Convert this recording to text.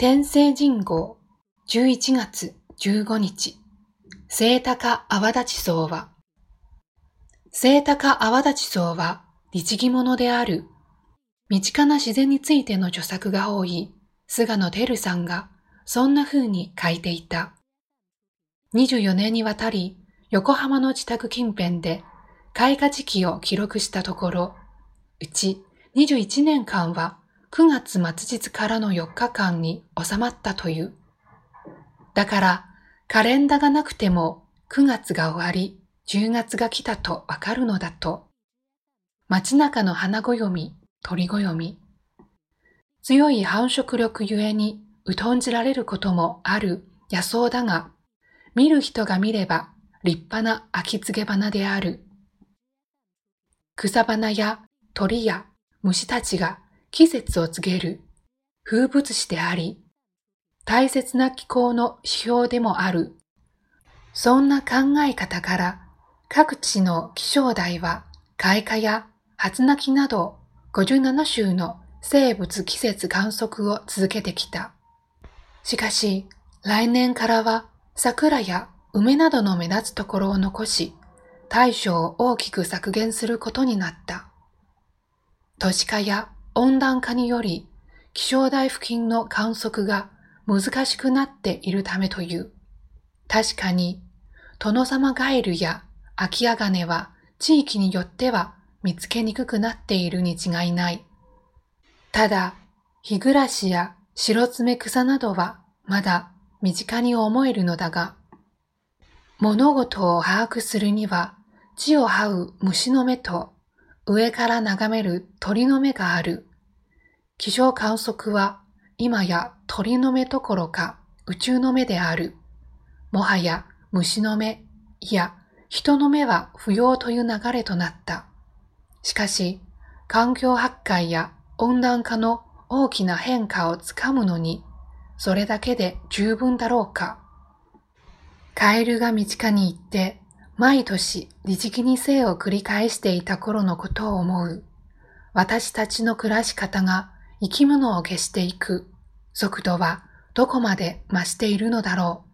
天聖人号11月15日聖高泡立ち層は聖高泡立ち層は律儀者である身近な自然についての著作が多い菅野照さんがそんな風に書いていた。24年にわたり横浜の自宅近辺で開花時期を記録したところ、うち21年間は9月末日からの4日間に収まったという。だからカレンダがなくても9月が終わり10月が来たとわかるのだと。街中の花暦、鳥暦。強い繁殖力ゆえに疎んじられることもある野草だが、見る人が見れば立派な秋告げ花である。草花や鳥や虫たちが季節を告げる風物詩であり、大切な気候の指標でもある。そんな考え方から各地の気象台は開花や初鳴きなど57種の生物季節観測を続けてきた。しかし、来年からは桜や梅などの目立つところを残し、対象を大きく削減することになった。都市化や温暖化により気象台付近の観測が難しくなっているためという。確かに、殿様ガエルや空き家金は地域によっては見つけにくくなっているに違いない。ただ、日暮らしや白爪草などはまだ身近に思えるのだが、物事を把握するには地を這う虫の目と上から眺める鳥の目がある。気象観測は今や鳥の目どころか宇宙の目である。もはや虫の目、いや人の目は不要という流れとなった。しかし、環境破壊や温暖化の大きな変化をつかむのに、それだけで十分だろうか。カエルが道下に行って毎年律儀に生を繰り返していた頃のことを思う。私たちの暮らし方が生き物を消していく速度はどこまで増しているのだろう。